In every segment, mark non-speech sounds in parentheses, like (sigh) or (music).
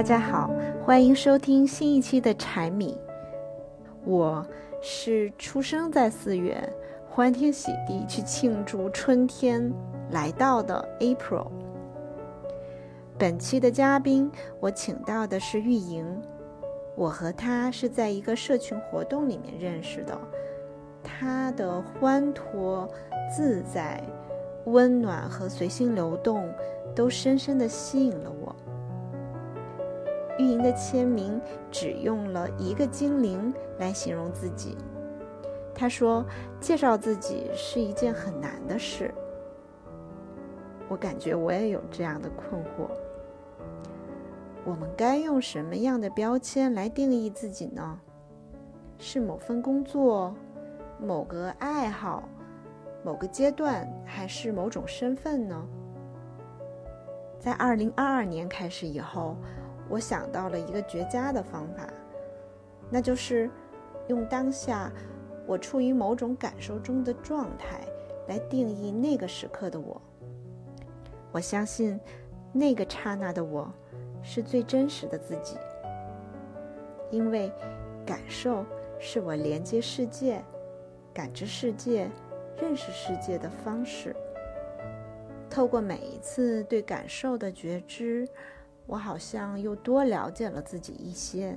大家好，欢迎收听新一期的柴米。我是出生在四月，欢天喜地去庆祝春天来到的 April。本期的嘉宾，我请到的是玉莹。我和她是在一个社群活动里面认识的，她的欢脱、自在、温暖和随心流动，都深深的吸引了我。玉莹的签名只用了一个精灵来形容自己。他说：“介绍自己是一件很难的事。”我感觉我也有这样的困惑。我们该用什么样的标签来定义自己呢？是某份工作、某个爱好、某个阶段，还是某种身份呢？在二零二二年开始以后。我想到了一个绝佳的方法，那就是用当下我处于某种感受中的状态来定义那个时刻的我。我相信那个刹那的我是最真实的自己，因为感受是我连接世界、感知世界、认识世界的方式。透过每一次对感受的觉知。我好像又多了解了自己一些。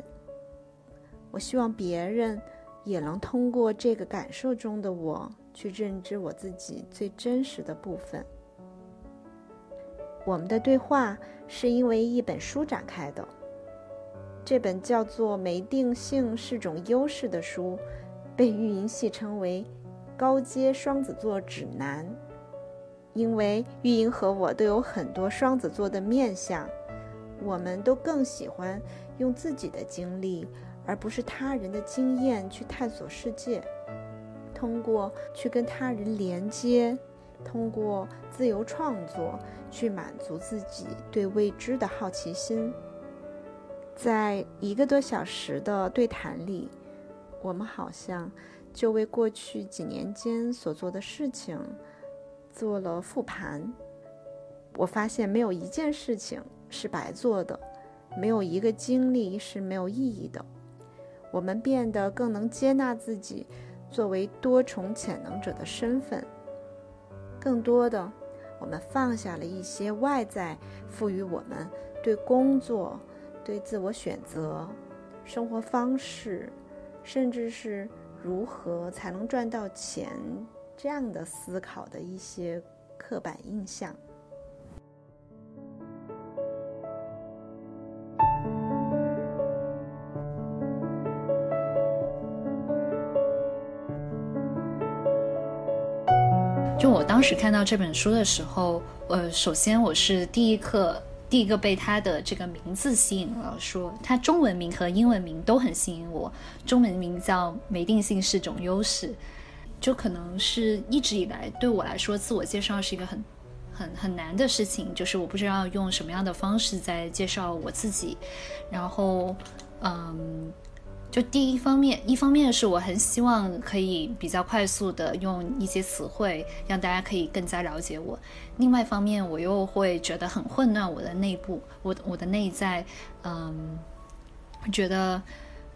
我希望别人也能通过这个感受中的我去认知我自己最真实的部分。我们的对话是因为一本书展开的，这本叫做《没定性是种优势》的书，被运营戏称为“高阶双子座指南”，因为玉莹和我都有很多双子座的面相。我们都更喜欢用自己的经历，而不是他人的经验去探索世界。通过去跟他人连接，通过自由创作去满足自己对未知的好奇心。在一个多小时的对谈里，我们好像就为过去几年间所做的事情做了复盘。我发现没有一件事情。是白做的，没有一个经历是没有意义的。我们变得更能接纳自己作为多重潜能者的身份。更多的，我们放下了一些外在赋予我们对工作、对自我选择、生活方式，甚至是如何才能赚到钱这样的思考的一些刻板印象。就我当时看到这本书的时候，呃，首先我是第一课第一个被它的这个名字吸引了，说它中文名和英文名都很吸引我。中文名叫《没定性是种优势》，就可能是一直以来对我来说，自我介绍是一个很很很难的事情，就是我不知道用什么样的方式在介绍我自己，然后，嗯。就第一方面，一方面是我很希望可以比较快速的用一些词汇让大家可以更加了解我；另外一方面，我又会觉得很混乱，我的内部，我我的内在，嗯，觉得，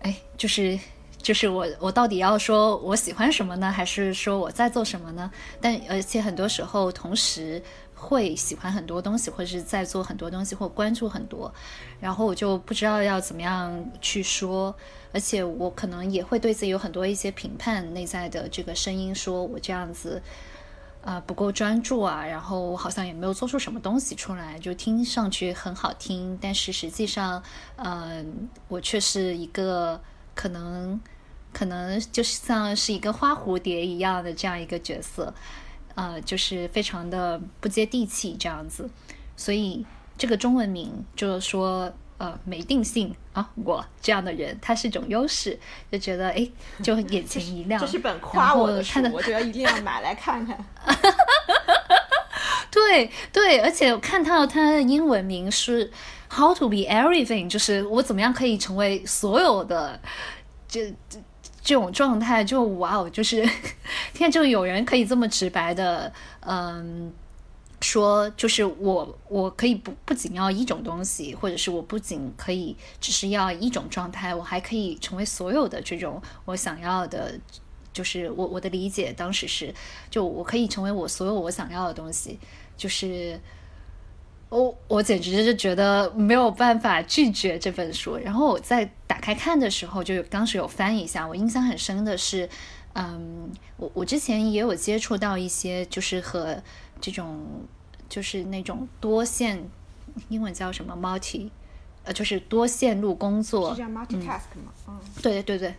哎，就是就是我我到底要说我喜欢什么呢，还是说我在做什么呢？但而且很多时候同时。会喜欢很多东西，或者是在做很多东西，或关注很多，然后我就不知道要怎么样去说，而且我可能也会对自己有很多一些评判，内在的这个声音说我这样子啊不够专注啊，然后我好像也没有做出什么东西出来，就听上去很好听，但是实际上，嗯，我却是一个可能可能就是像是一个花蝴蝶一样的这样一个角色。呃，就是非常的不接地气这样子，所以这个中文名就是说，呃，没定性啊，我这样的人，他是一种优势，就觉得哎，就眼前一亮。这是本夸我的书，我觉得一定要买来看看。(laughs) 对对，而且我看到他的英文名是 How to be everything，就是我怎么样可以成为所有的，这这。种状态就哇哦，就是，天，就有人可以这么直白的，嗯，说，就是我我可以不不仅要一种东西，或者是我不仅可以只是要一种状态，我还可以成为所有的这种我想要的。就是我我的理解当时是，就我可以成为我所有我想要的东西。就是我我简直是觉得没有办法拒绝这本书。然后我在打开看的时候，就当时有翻一下，我印象很深的是，嗯，我我之前也有接触到一些，就是和。这种就是那种多线，英文叫什么 multi，呃，就是多线路工作，是叫 multitask 吗？嗯，对对对对。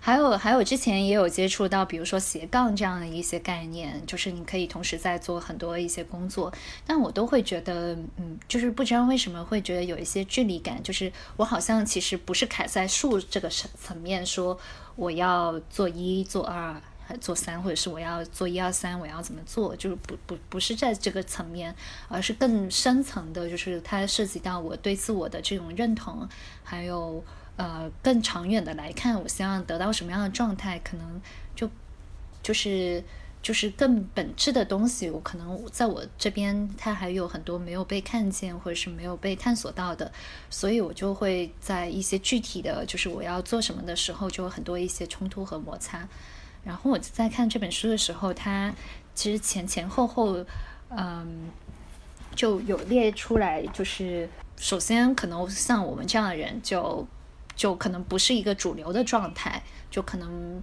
还有还有，之前也有接触到，比如说斜杠这样的一些概念，就是你可以同时在做很多一些工作，但我都会觉得，嗯，就是不知道为什么会觉得有一些距离感，就是我好像其实不是卡在数这个层层面，说我要做一做二。做三，或者是我要做一二三，我要怎么做？就是不不不是在这个层面，而是更深层的，就是它涉及到我对自我的这种认同，还有呃更长远的来看，我希望得到什么样的状态？可能就就是就是更本质的东西，我可能在我这边它还有很多没有被看见，或者是没有被探索到的，所以我就会在一些具体的就是我要做什么的时候，就很多一些冲突和摩擦。然后我在看这本书的时候，它其实前前后后，嗯，就有列出来，就是首先可能像我们这样的人，就就可能不是一个主流的状态，就可能，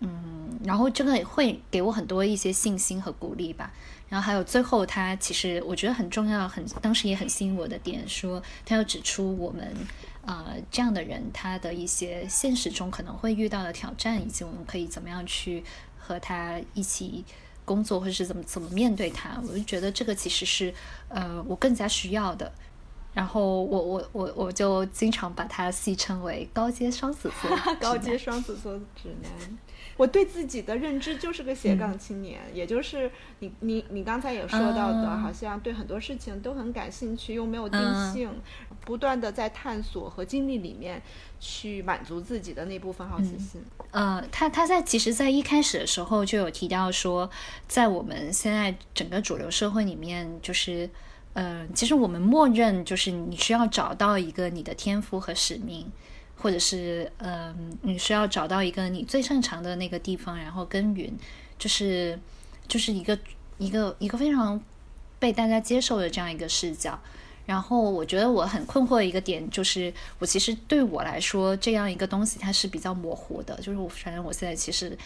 嗯，然后这个会给我很多一些信心和鼓励吧。然后还有最后，他其实我觉得很重要，很当时也很吸引我的点，说他要指出我们。呃，这样的人，他的一些现实中可能会遇到的挑战，以及我们可以怎么样去和他一起工作，或者是怎么怎么面对他，我就觉得这个其实是呃我更加需要的。然后我我我我就经常把它戏称为高阶双子座，(laughs) 高阶双子座指南。我对自己的认知就是个斜杠青年，也就是你你你刚才也说到的，好像对很多事情都很感兴趣，又没有定性，不断的在探索和经历里面去满足自己的那部分好奇心。呃，他他在其实，在一开始的时候就有提到说，在我们现在整个主流社会里面，就是呃，其实我们默认就是你需要找到一个你的天赋和使命。或者是，嗯，你需要找到一个你最擅长的那个地方，然后耕耘，就是，就是一个一个一个非常被大家接受的这样一个视角。然后，我觉得我很困惑的一个点就是，我其实对我来说，这样一个东西它是比较模糊的。就是我反正我现在其实，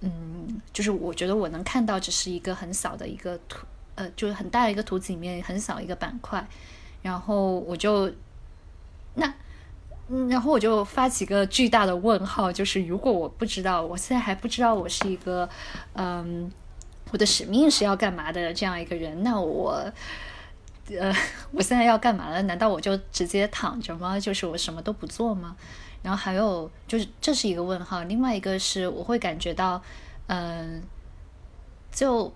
嗯，就是我觉得我能看到只是一个很小的一个图，呃，就是很大的一个图纸里面很小一个板块。然后我就那。嗯，然后我就发起个巨大的问号，就是如果我不知道，我现在还不知道我是一个，嗯，我的使命是要干嘛的这样一个人，那我，呃，(laughs) 我现在要干嘛了？难道我就直接躺着吗？就是我什么都不做吗？然后还有就是，这是一个问号。另外一个是，我会感觉到，嗯，就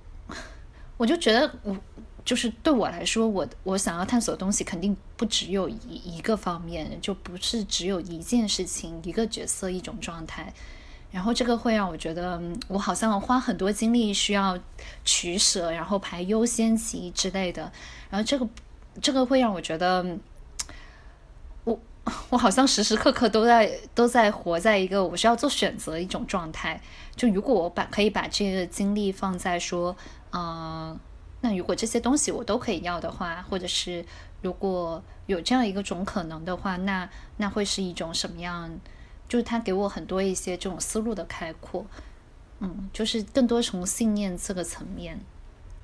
我就觉得我。就是对我来说，我我想要探索的东西肯定不只有一一个方面，就不是只有一件事情、一个角色、一种状态。然后这个会让我觉得，我好像花很多精力需要取舍，然后排优先级之类的。然后这个这个会让我觉得，我 (laughs) 我好像时时刻刻都在都在活在一个我需要做选择的一种状态。就如果我把可以把这个精力放在说，嗯。那如果这些东西我都可以要的话，或者是如果有这样一个种可能的话，那那会是一种什么样？就是他给我很多一些这种思路的开阔，嗯，就是更多从信念这个层面。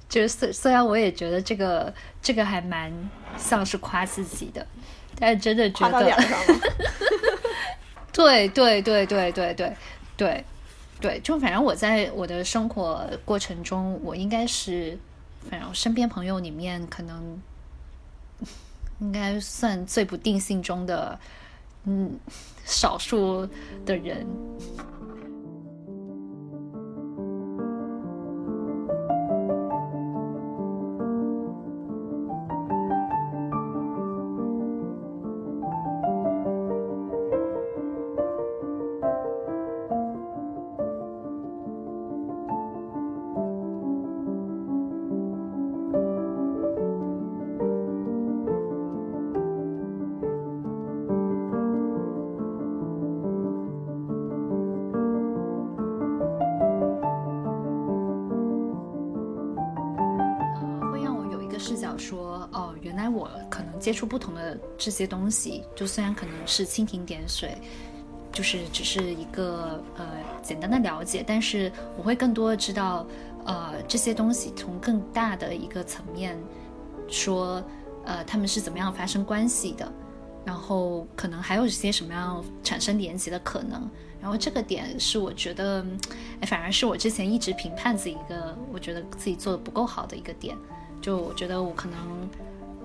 就是虽虽然我也觉得这个这个还蛮像是夸自己的，但是真的觉得，(laughs) 对对对对对对对对，对就反正我在我的生活过程中，我应该是。反正身边朋友里面，可能应该算最不定性中的，嗯，少数的人。不同的这些东西，就虽然可能是蜻蜓点水，就是只是一个呃简单的了解，但是我会更多的知道，呃，这些东西从更大的一个层面说，呃，他们是怎么样发生关系的，然后可能还有一些什么样产生连接的可能。然后这个点是我觉得，哎，反而是我之前一直评判自己一个，我觉得自己做的不够好的一个点。就我觉得我可能，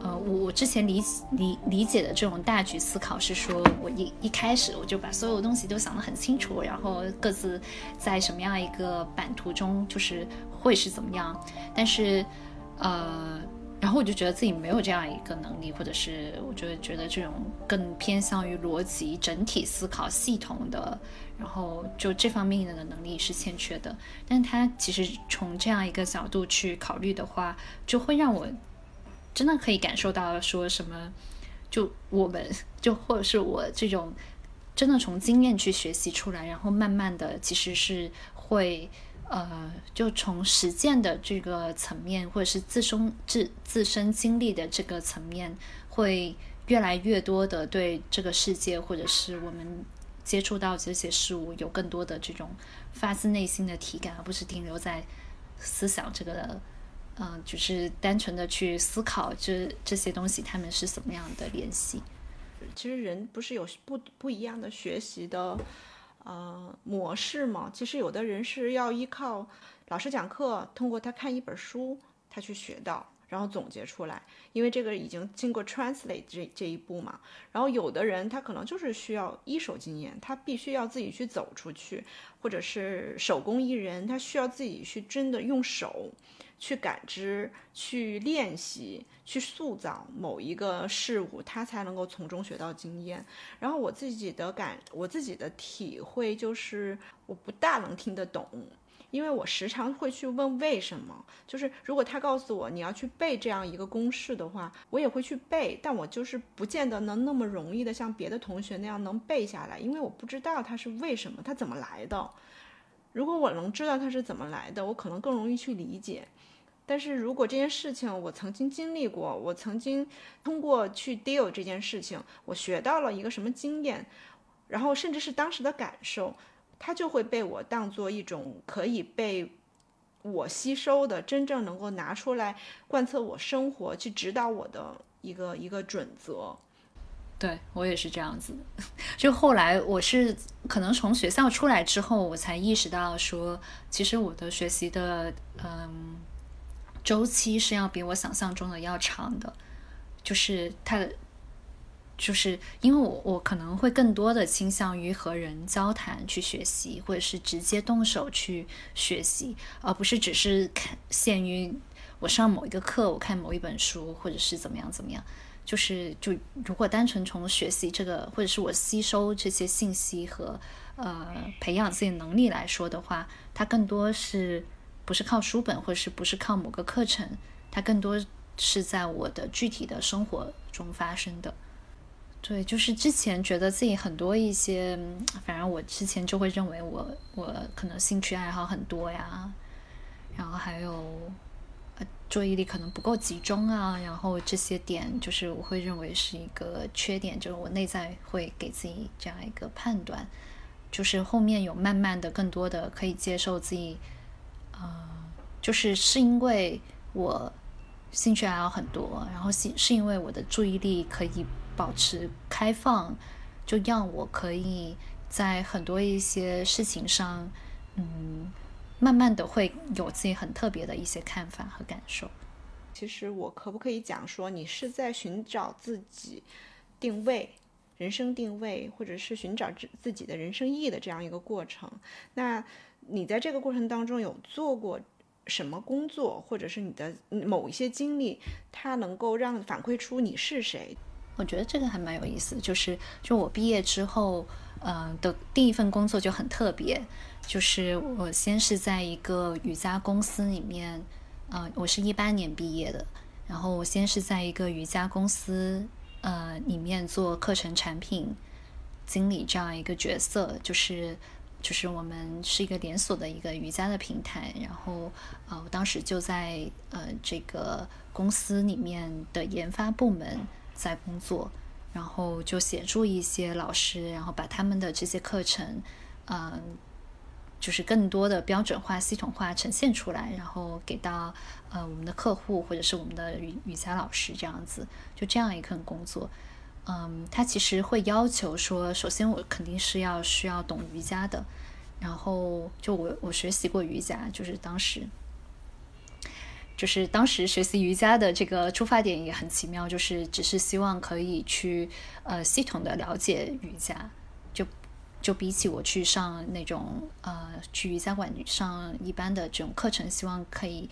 呃，我我之前理理理解的这种大局思考是说，我一一开始我就把所有东西都想得很清楚，然后各自在什么样一个版图中，就是会是怎么样。但是，呃。然后我就觉得自己没有这样一个能力，或者是我就觉得这种更偏向于逻辑、整体思考、系统的，然后就这方面的能力是欠缺的。但他其实从这样一个角度去考虑的话，就会让我真的可以感受到说什么，就我们 (laughs) 就或者是我这种真的从经验去学习出来，然后慢慢的其实是会。呃，就从实践的这个层面，或者是自身自自身经历的这个层面，会越来越多的对这个世界，或者是我们接触到这些事物，有更多的这种发自内心的体感，而不是停留在思想这个，嗯，就是单纯的去思考这这些东西，他们是什么样的联系。其实人不是有不不一样的学习的。呃，模式嘛，其实有的人是要依靠老师讲课，通过他看一本书，他去学到，然后总结出来，因为这个已经经过 translate 这这一步嘛。然后有的人他可能就是需要一手经验，他必须要自己去走出去，或者是手工艺人，他需要自己去真的用手。去感知、去练习、去塑造某一个事物，他才能够从中学到经验。然后我自己的感，我自己的体会就是，我不大能听得懂，因为我时常会去问为什么。就是如果他告诉我你要去背这样一个公式的话，我也会去背，但我就是不见得能那么容易的像别的同学那样能背下来，因为我不知道它是为什么，它怎么来的。如果我能知道它是怎么来的，我可能更容易去理解。但是如果这件事情我曾经经历过，我曾经通过去 deal 这件事情，我学到了一个什么经验，然后甚至是当时的感受，它就会被我当做一种可以被我吸收的，真正能够拿出来贯彻我生活、去指导我的一个一个准则。对我也是这样子，就后来我是可能从学校出来之后，我才意识到说，其实我的学习的，嗯。周期是要比我想象中的要长的，就是它，就是因为我我可能会更多的倾向于和人交谈去学习，或者是直接动手去学习，而不是只是限于我上某一个课，我看某一本书，或者是怎么样怎么样。就是就如果单纯从学习这个，或者是我吸收这些信息和呃培养自己能力来说的话，它更多是。不是靠书本，或者是不是靠某个课程，它更多是在我的具体的生活中发生的。对，就是之前觉得自己很多一些，反正我之前就会认为我我可能兴趣爱好很多呀，然后还有呃注意力可能不够集中啊，然后这些点就是我会认为是一个缺点，就是我内在会给自己这样一个判断，就是后面有慢慢的更多的可以接受自己。呃，就是是因为我兴趣爱好很多，然后是是因为我的注意力可以保持开放，就让我可以在很多一些事情上，嗯，慢慢的会有自己很特别的一些看法和感受。其实我可不可以讲说，你是在寻找自己定位、人生定位，或者是寻找自自己的人生意义的这样一个过程？那。你在这个过程当中有做过什么工作，或者是你的某一些经历，它能够让反馈出你是谁？我觉得这个还蛮有意思。就是就我毕业之后，嗯的第一份工作就很特别，就是我先是在一个瑜伽公司里面，嗯，我是一八年毕业的，然后我先是在一个瑜伽公司，呃，里面做课程产品经理这样一个角色，就是。就是我们是一个连锁的一个瑜伽的平台，然后呃，我当时就在呃这个公司里面的研发部门在工作，然后就协助一些老师，然后把他们的这些课程，嗯，就是更多的标准化、系统化呈现出来，然后给到呃我们的客户或者是我们的瑜瑜伽老师这样子，就这样一份工作。嗯，他其实会要求说，首先我肯定是要需要懂瑜伽的，然后就我我学习过瑜伽，就是当时，就是当时学习瑜伽的这个出发点也很奇妙，就是只是希望可以去呃系统的了解瑜伽，就就比起我去上那种呃去瑜伽馆上一般的这种课程，希望可以。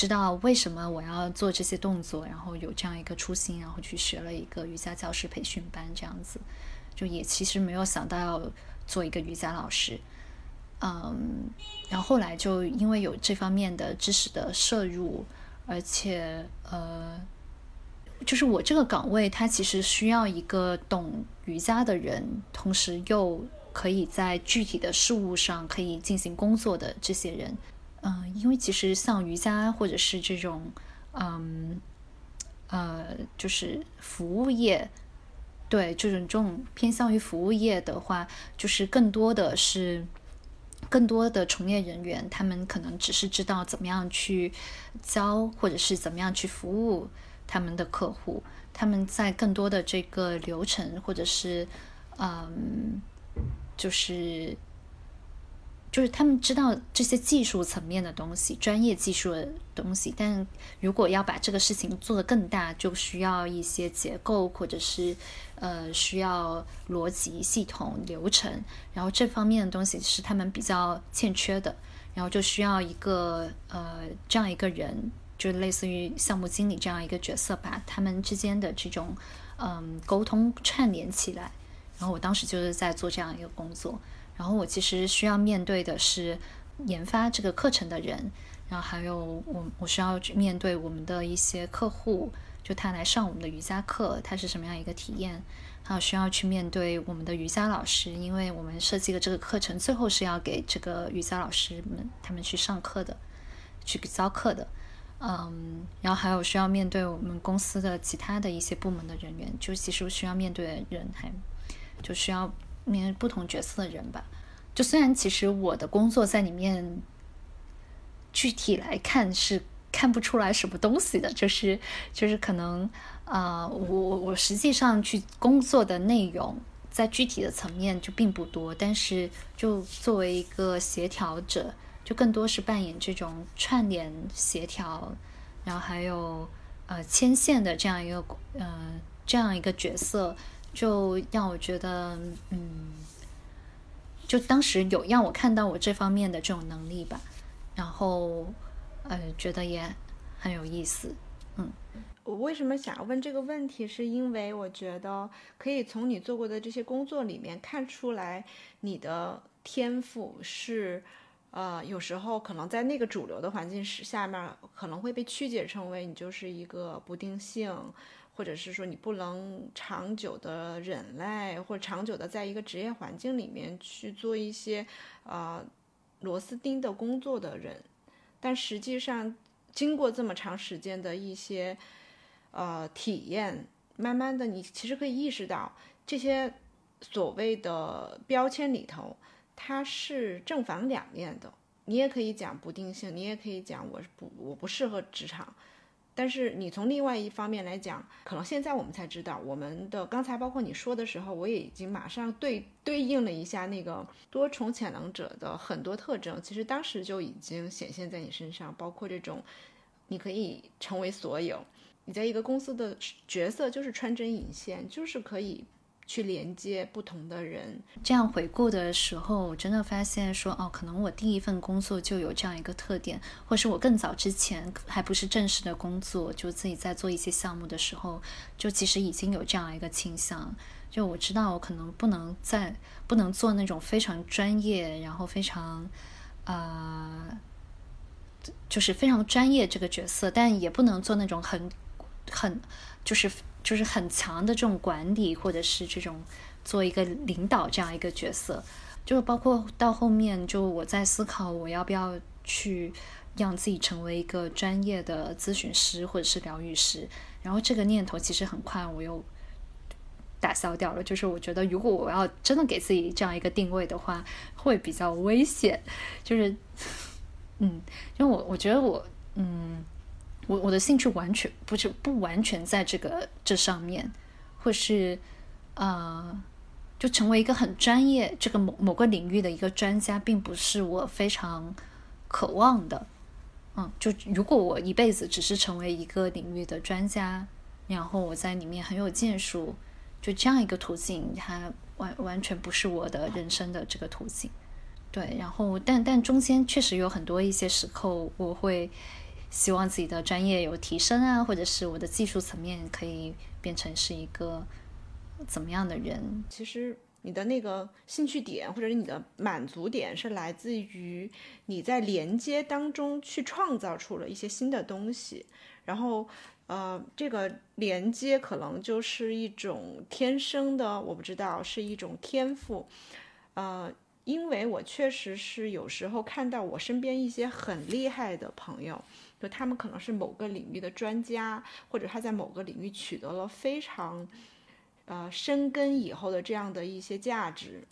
知道为什么我要做这些动作，然后有这样一个初心，然后去学了一个瑜伽教师培训班，这样子，就也其实没有想到要做一个瑜伽老师，嗯，然后后来就因为有这方面的知识的摄入，而且呃，就是我这个岗位它其实需要一个懂瑜伽的人，同时又可以在具体的事物上可以进行工作的这些人。嗯，因为其实像瑜伽或者是这种，嗯，呃，就是服务业，对这种这种偏向于服务业的话，就是更多的是更多的从业人员，他们可能只是知道怎么样去教，或者是怎么样去服务他们的客户，他们在更多的这个流程或者是嗯，就是。就是他们知道这些技术层面的东西，专业技术的东西，但如果要把这个事情做得更大，就需要一些结构，或者是呃需要逻辑系统流程，然后这方面的东西是他们比较欠缺的，然后就需要一个呃这样一个人，就类似于项目经理这样一个角色，把他们之间的这种嗯沟通串联起来。然后我当时就是在做这样一个工作。然后我其实需要面对的是研发这个课程的人，然后还有我我需要去面对我们的一些客户，就他来上我们的瑜伽课，他是什么样一个体验？还有需要去面对我们的瑜伽老师，因为我们设计的这个课程最后是要给这个瑜伽老师们他们去上课的，去教课的，嗯，然后还有需要面对我们公司的其他的一些部门的人员，就其实需要面对的人还就需要。面不同角色的人吧，就虽然其实我的工作在里面具体来看是看不出来什么东西的，就是就是可能啊，我我实际上去工作的内容在具体的层面就并不多，但是就作为一个协调者，就更多是扮演这种串联协调，然后还有呃牵线的这样一个呃这样一个角色。就让我觉得，嗯，就当时有让我看到我这方面的这种能力吧，然后，呃，觉得也很有意思，嗯。我为什么想要问这个问题？是因为我觉得可以从你做过的这些工作里面看出来，你的天赋是，呃，有时候可能在那个主流的环境是下面，可能会被曲解成为你就是一个不定性。或者是说你不能长久的忍耐，或长久的在一个职业环境里面去做一些，呃，螺丝钉的工作的人，但实际上经过这么长时间的一些，呃，体验，慢慢的你其实可以意识到这些所谓的标签里头，它是正反两面的。你也可以讲不定性，你也可以讲我不我不适合职场。但是你从另外一方面来讲，可能现在我们才知道，我们的刚才包括你说的时候，我也已经马上对对应了一下那个多重潜能者的很多特征，其实当时就已经显现在你身上，包括这种，你可以成为所有，你在一个公司的角色就是穿针引线，就是可以。去连接不同的人，这样回顾的时候，我真的发现说，哦，可能我第一份工作就有这样一个特点，或是我更早之前还不是正式的工作，就自己在做一些项目的时候，就其实已经有这样一个倾向。就我知道，我可能不能在不能做那种非常专业，然后非常呃，就是非常专业这个角色，但也不能做那种很很就是。就是很强的这种管理，或者是这种做一个领导这样一个角色，就是包括到后面，就我在思考我要不要去让自己成为一个专业的咨询师或者是疗愈师，然后这个念头其实很快我又打消掉了。就是我觉得，如果我要真的给自己这样一个定位的话，会比较危险。就是，嗯，因为我我觉得我，嗯，我我的兴趣完全不是不完全在这个这上面，或是呃。就成为一个很专业这个某某个领域的一个专家，并不是我非常渴望的。嗯，就如果我一辈子只是成为一个领域的专家，然后我在里面很有建树，就这样一个途径，它完完全不是我的人生的这个途径。对，然后但但中间确实有很多一些时刻，我会希望自己的专业有提升啊，或者是我的技术层面可以变成是一个。怎么样的人？其实你的那个兴趣点或者你的满足点是来自于你在连接当中去创造出了一些新的东西，然后呃，这个连接可能就是一种天生的，我不知道是一种天赋，呃，因为我确实是有时候看到我身边一些很厉害的朋友，就他们可能是某个领域的专家，或者他在某个领域取得了非常。呃，生根以后的这样的一些价值，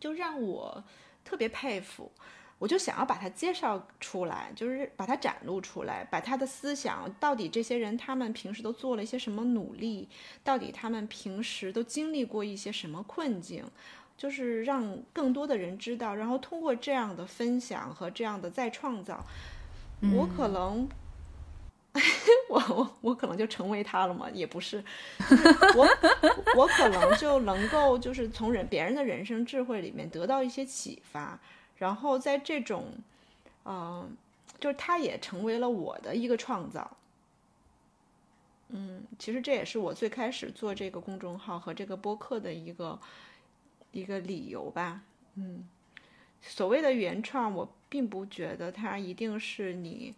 就让我特别佩服。我就想要把它介绍出来，就是把它展露出来，把他的思想到底这些人他们平时都做了一些什么努力，到底他们平时都经历过一些什么困境，就是让更多的人知道。然后通过这样的分享和这样的再创造，我可能。我我我可能就成为他了嘛？也不是，我我可能就能够就是从人别人的人生智慧里面得到一些启发，然后在这种，嗯，就是他也成为了我的一个创造。嗯，其实这也是我最开始做这个公众号和这个播客的一个一个理由吧。嗯，所谓的原创，我并不觉得它一定是你。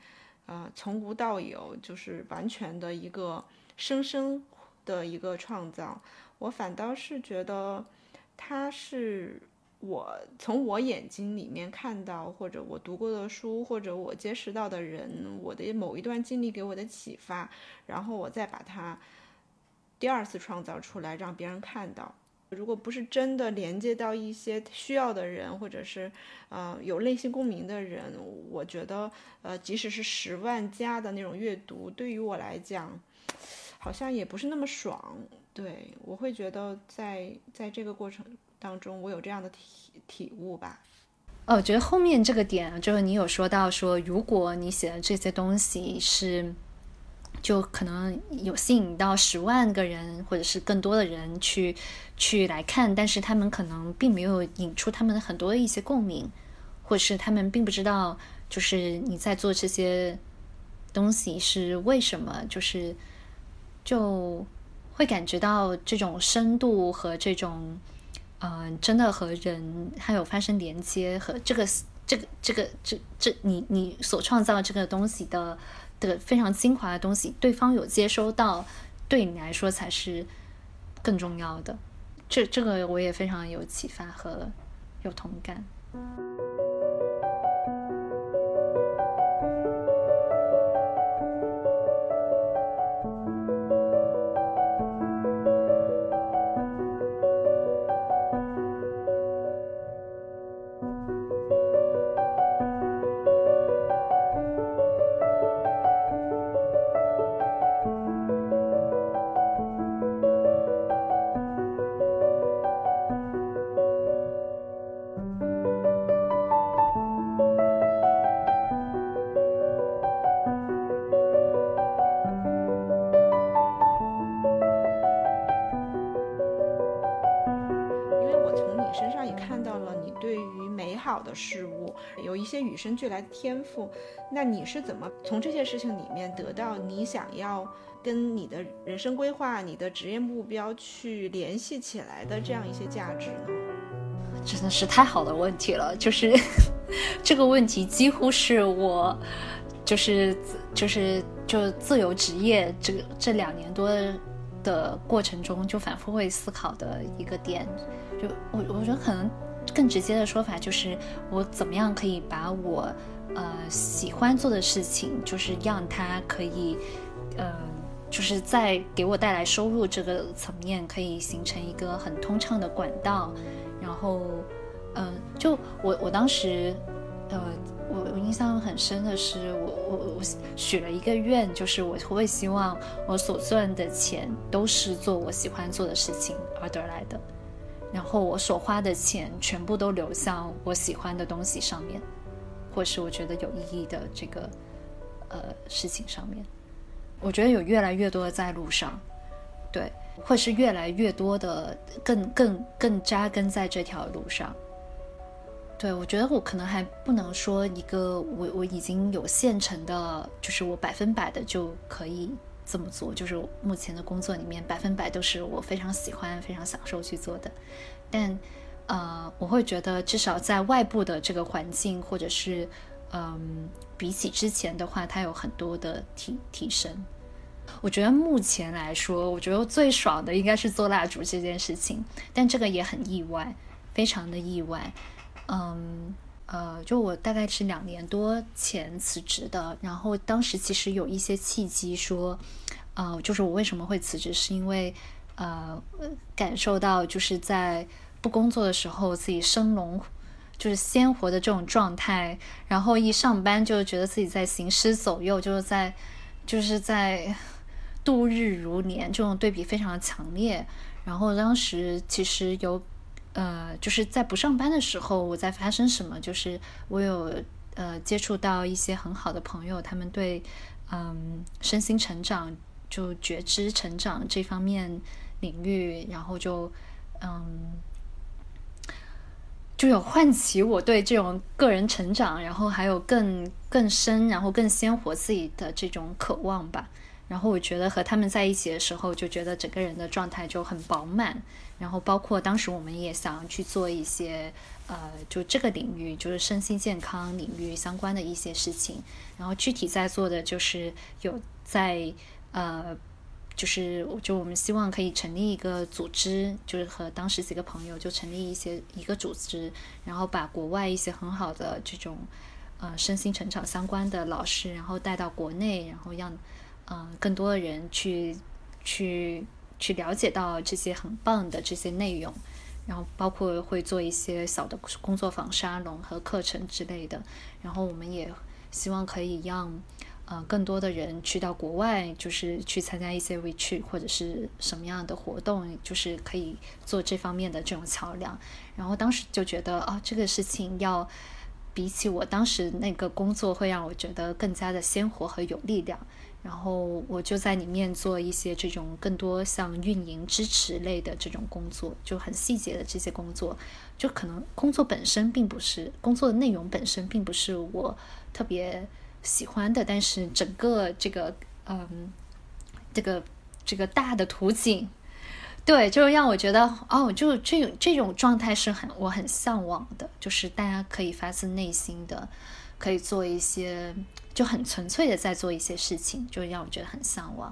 呃，从无到有，就是完全的一个生生的一个创造。我反倒是觉得，它是我从我眼睛里面看到，或者我读过的书，或者我结识到的人，我的某一段经历给我的启发，然后我再把它第二次创造出来，让别人看到。如果不是真的连接到一些需要的人，或者是呃有内心共鸣的人，我觉得呃即使是十万加的那种阅读，对于我来讲，好像也不是那么爽。对我会觉得在在这个过程当中，我有这样的体体悟吧。哦，我觉得后面这个点就是你有说到说，如果你写的这些东西是。就可能有吸引到十万个人，或者是更多的人去去来看，但是他们可能并没有引出他们很多的一些共鸣，或者是他们并不知道，就是你在做这些东西是为什么，就是就会感觉到这种深度和这种，嗯，真的和人还有发生连接和这个这个这个这这你你所创造这个东西的。的非常精华的东西，对方有接收到，对你来说才是更重要的。这这个我也非常有启发和有同感。事物有一些与生俱来的天赋，那你是怎么从这些事情里面得到你想要跟你的人生规划、你的职业目标去联系起来的这样一些价值呢？真的是太好的问题了，就是 (laughs) 这个问题几乎是我就是就是就自由职业这个这两年多的过程中就反复会思考的一个点。就我我觉得可能。更直接的说法就是我怎么样可以把我呃喜欢做的事情，就是让它可以呃就是在给我带来收入这个层面可以形成一个很通畅的管道，然后嗯，就我我当时呃。我我印象很深的是，我我我许了一个愿，就是我会希望我所赚的钱都是做我喜欢做的事情而得来的，然后我所花的钱全部都流向我喜欢的东西上面，或是我觉得有意义的这个呃事情上面。我觉得有越来越多的在路上，对，会是越来越多的更更更扎根在这条路上。对，我觉得我可能还不能说一个我我已经有现成的，就是我百分百的就可以这么做，就是目前的工作里面百分百都是我非常喜欢、非常享受去做的。但呃，我会觉得至少在外部的这个环境，或者是嗯，比起之前的话，它有很多的提提升。我觉得目前来说，我觉得最爽的应该是做蜡烛这件事情，但这个也很意外，非常的意外。嗯，呃，就我大概是两年多前辞职的，然后当时其实有一些契机说，呃，就是我为什么会辞职，是因为呃，感受到就是在不工作的时候自己生龙，就是鲜活的这种状态，然后一上班就觉得自己在行尸走肉，就是在就是在度日如年，这种对比非常的强烈，然后当时其实有。呃，就是在不上班的时候，我在发生什么？就是我有呃接触到一些很好的朋友，他们对嗯身心成长、就觉知成长这方面领域，然后就嗯就有唤起我对这种个人成长，然后还有更更深，然后更鲜活自己的这种渴望吧。然后我觉得和他们在一起的时候，就觉得整个人的状态就很饱满。然后包括当时我们也想去做一些，呃，就这个领域，就是身心健康领域相关的一些事情。然后具体在做的就是有在，呃，就是就我们希望可以成立一个组织，就是和当时几个朋友就成立一些一个组织，然后把国外一些很好的这种，呃，身心成长相关的老师，然后带到国内，然后让，嗯，更多的人去去。去了解到这些很棒的这些内容，然后包括会做一些小的工作坊、沙龙和课程之类的。然后我们也希望可以让呃更多的人去到国外，就是去参加一些 retreat 或者是什么样的活动，就是可以做这方面的这种桥梁。然后当时就觉得啊，这个事情要比起我当时那个工作，会让我觉得更加的鲜活和有力量。然后我就在里面做一些这种更多像运营支持类的这种工作，就很细节的这些工作，就可能工作本身并不是工作的内容本身并不是我特别喜欢的，但是整个这个嗯，这个这个大的图景，对，就让我觉得哦，就这种这种状态是很我很向往的，就是大家可以发自内心的可以做一些。就很纯粹的在做一些事情，就让我觉得很向往。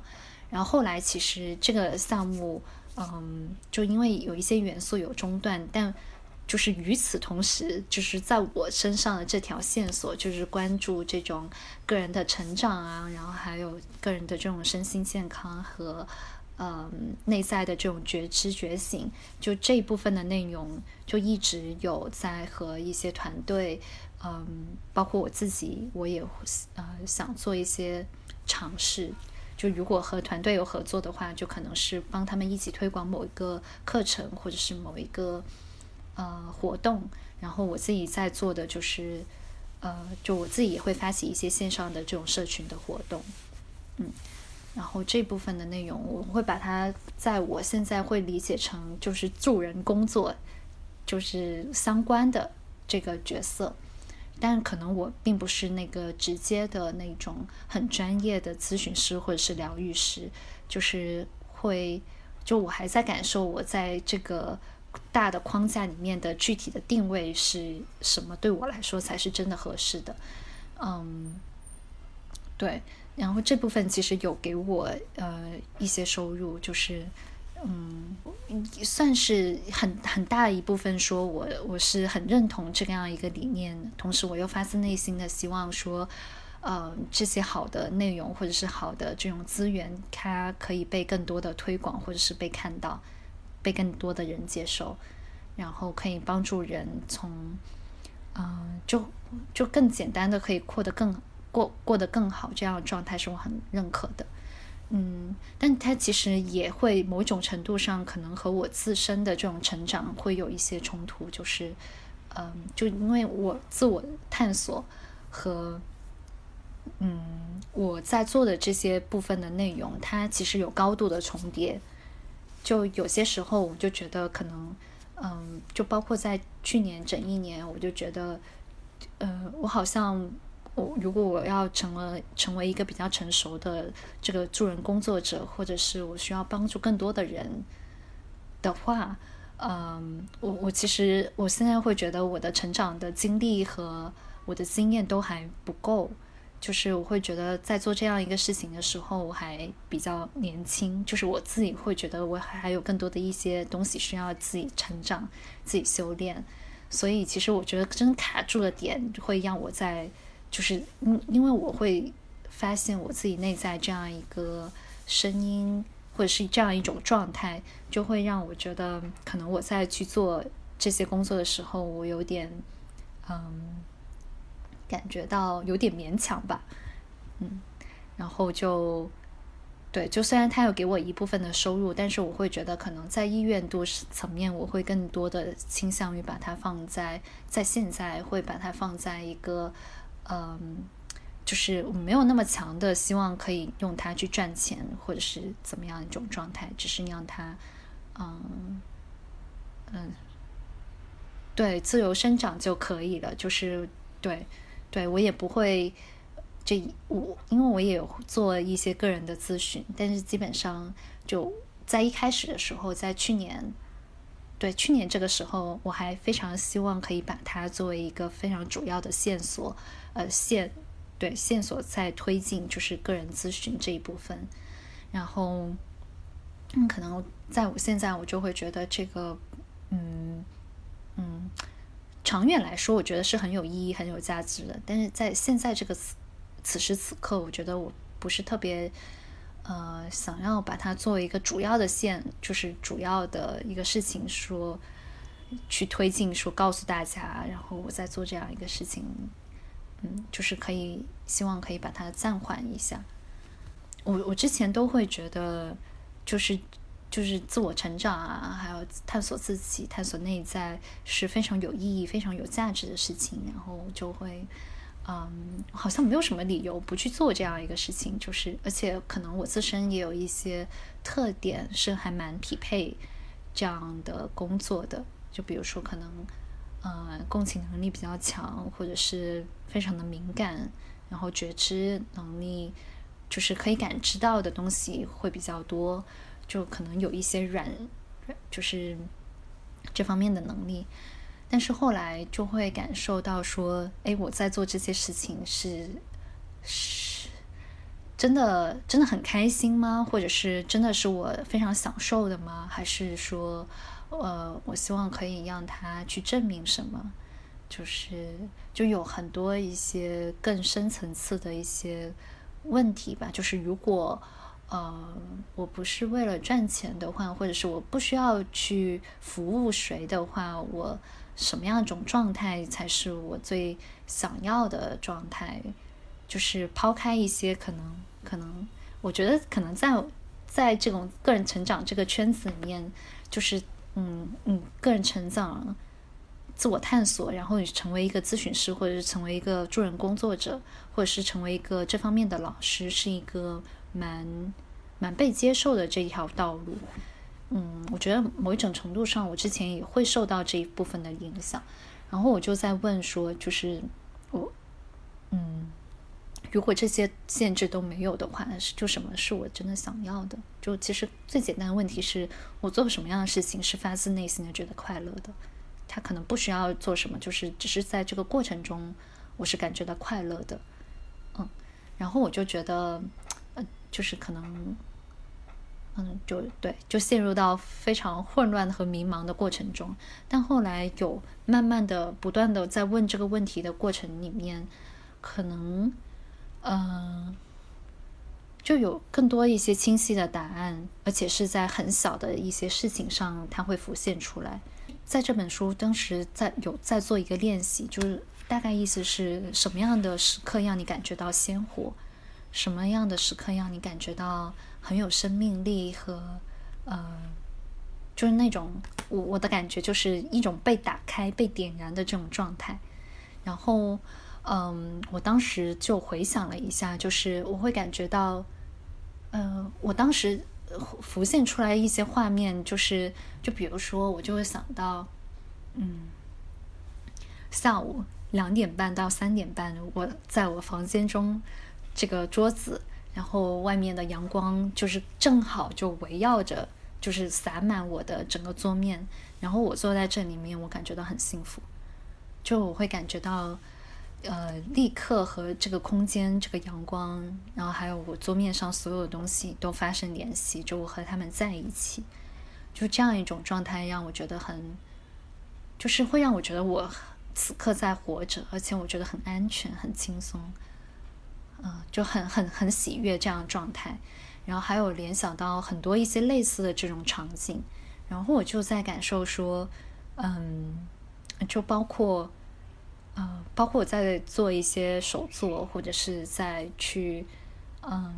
然后后来其实这个项目，嗯，就因为有一些元素有中断，但就是与此同时，就是在我身上的这条线索，就是关注这种个人的成长啊，然后还有个人的这种身心健康和嗯内在的这种觉知觉醒，就这一部分的内容，就一直有在和一些团队。嗯，包括我自己，我也呃想做一些尝试。就如果和团队有合作的话，就可能是帮他们一起推广某一个课程，或者是某一个呃活动。然后我自己在做的就是，呃，就我自己也会发起一些线上的这种社群的活动。嗯，然后这部分的内容，我会把它在我现在会理解成就是助人工作，就是相关的这个角色。但可能我并不是那个直接的那种很专业的咨询师或者是疗愈师，就是会，就我还在感受我在这个大的框架里面的具体的定位是什么，对我来说才是真的合适的。嗯，对，然后这部分其实有给我呃一些收入，就是嗯，算是很很大一部分，说我我是很认同这个样一个理念，同时我又发自内心的希望说，呃，这些好的内容或者是好的这种资源，它可以被更多的推广，或者是被看到，被更多的人接受，然后可以帮助人从，嗯，就就更简单的可以过得更过过得更好，这样的状态是我很认可的。嗯，但它其实也会某种程度上可能和我自身的这种成长会有一些冲突，就是，嗯，就因为我自我探索和，嗯，我在做的这些部分的内容，它其实有高度的重叠，就有些时候我就觉得可能，嗯，就包括在去年整一年，我就觉得，呃，我好像。我如果我要成为成为一个比较成熟的这个助人工作者，或者是我需要帮助更多的人的话，嗯，我我其实我现在会觉得我的成长的经历和我的经验都还不够，就是我会觉得在做这样一个事情的时候我还比较年轻，就是我自己会觉得我还有更多的一些东西需要自己成长、自己修炼，所以其实我觉得真卡住的点会让我在。就是因因为我会发现我自己内在这样一个声音，或者是这样一种状态，就会让我觉得可能我在去做这些工作的时候，我有点嗯，感觉到有点勉强吧，嗯，然后就对，就虽然他有给我一部分的收入，但是我会觉得可能在意愿度层面，我会更多的倾向于把它放在在现在，会把它放在一个。嗯，就是我没有那么强的希望可以用它去赚钱，或者是怎么样一种状态，只是让它，嗯嗯，对，自由生长就可以了。就是对，对我也不会这我，因为我也有做一些个人的咨询，但是基本上就在一开始的时候，在去年，对去年这个时候，我还非常希望可以把它作为一个非常主要的线索。呃，线对线索在推进，就是个人咨询这一部分。然后，嗯，可能在我现在，我就会觉得这个，嗯嗯，长远来说，我觉得是很有意义、很有价值的。但是在现在这个此此时此刻，我觉得我不是特别呃想要把它作为一个主要的线，就是主要的一个事情说去推进，说告诉大家，然后我在做这样一个事情。嗯，就是可以，希望可以把它暂缓一下。我我之前都会觉得，就是就是自我成长啊，还有探索自己、探索内在是非常有意义、非常有价值的事情。然后就会，嗯，好像没有什么理由不去做这样一个事情。就是，而且可能我自身也有一些特点是还蛮匹配这样的工作的。就比如说，可能。嗯，共情能力比较强，或者是非常的敏感，然后觉知能力就是可以感知到的东西会比较多，就可能有一些软，就是这方面的能力。但是后来就会感受到说，哎，我在做这些事情是是真的真的很开心吗？或者是真的是我非常享受的吗？还是说？呃，我希望可以让他去证明什么，就是就有很多一些更深层次的一些问题吧。就是如果呃我不是为了赚钱的话，或者是我不需要去服务谁的话，我什么样一种状态才是我最想要的状态？就是抛开一些可能可能，我觉得可能在在这种个人成长这个圈子里面，就是。嗯嗯，个人成长、自我探索，然后你成为一个咨询师，或者是成为一个助人工作者，或者是成为一个这方面的老师，是一个蛮蛮被接受的这一条道路。嗯，我觉得某一种程度上，我之前也会受到这一部分的影响。然后我就在问说，就是我，嗯。如果这些限制都没有的话，是就什么是我真的想要的？就其实最简单的问题是我做什么样的事情是发自内心的觉得快乐的？他可能不需要做什么，就是只是在这个过程中我是感觉到快乐的。嗯，然后我就觉得，呃，就是可能，嗯，就对，就陷入到非常混乱和迷茫的过程中。但后来有慢慢的、不断的在问这个问题的过程里面，可能，嗯，就有更多一些清晰的答案，而且是在很小的一些事情上，它会浮现出来。在这本书当时在有在做一个练习，就是大概意思是什么样的时刻让你感觉到鲜活，什么样的时刻让你感觉到。很有生命力和，呃，就是那种我我的感觉就是一种被打开、被点燃的这种状态。然后，嗯，我当时就回想了一下，就是我会感觉到，呃，我当时浮现出来一些画面，就是就比如说，我就会想到，嗯，下午两点半到三点半，我在我房间中这个桌子。然后外面的阳光就是正好就围绕着，就是洒满我的整个桌面。然后我坐在这里面，我感觉到很幸福，就我会感觉到，呃，立刻和这个空间、这个阳光，然后还有我桌面上所有的东西都发生联系，就我和他们在一起，就这样一种状态让我觉得很，就是会让我觉得我此刻在活着，而且我觉得很安全、很轻松。嗯，就很很很喜悦这样状态，然后还有联想到很多一些类似的这种场景，然后我就在感受说，嗯，就包括，呃，包括我在做一些手作，或者是在去，嗯，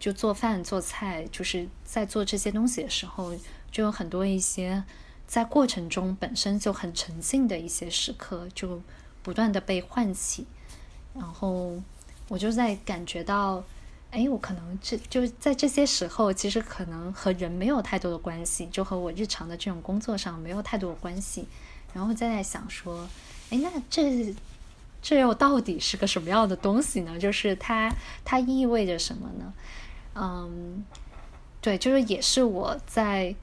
就做饭做菜，就是在做这些东西的时候，就有很多一些在过程中本身就很沉静的一些时刻，就不断的被唤起，然后。我就在感觉到，哎，我可能这就在这些时候，其实可能和人没有太多的关系，就和我日常的这种工作上没有太多的关系。然后再在想说，哎，那这这又到底是个什么样的东西呢？就是它它意味着什么呢？嗯，对，就是也是我在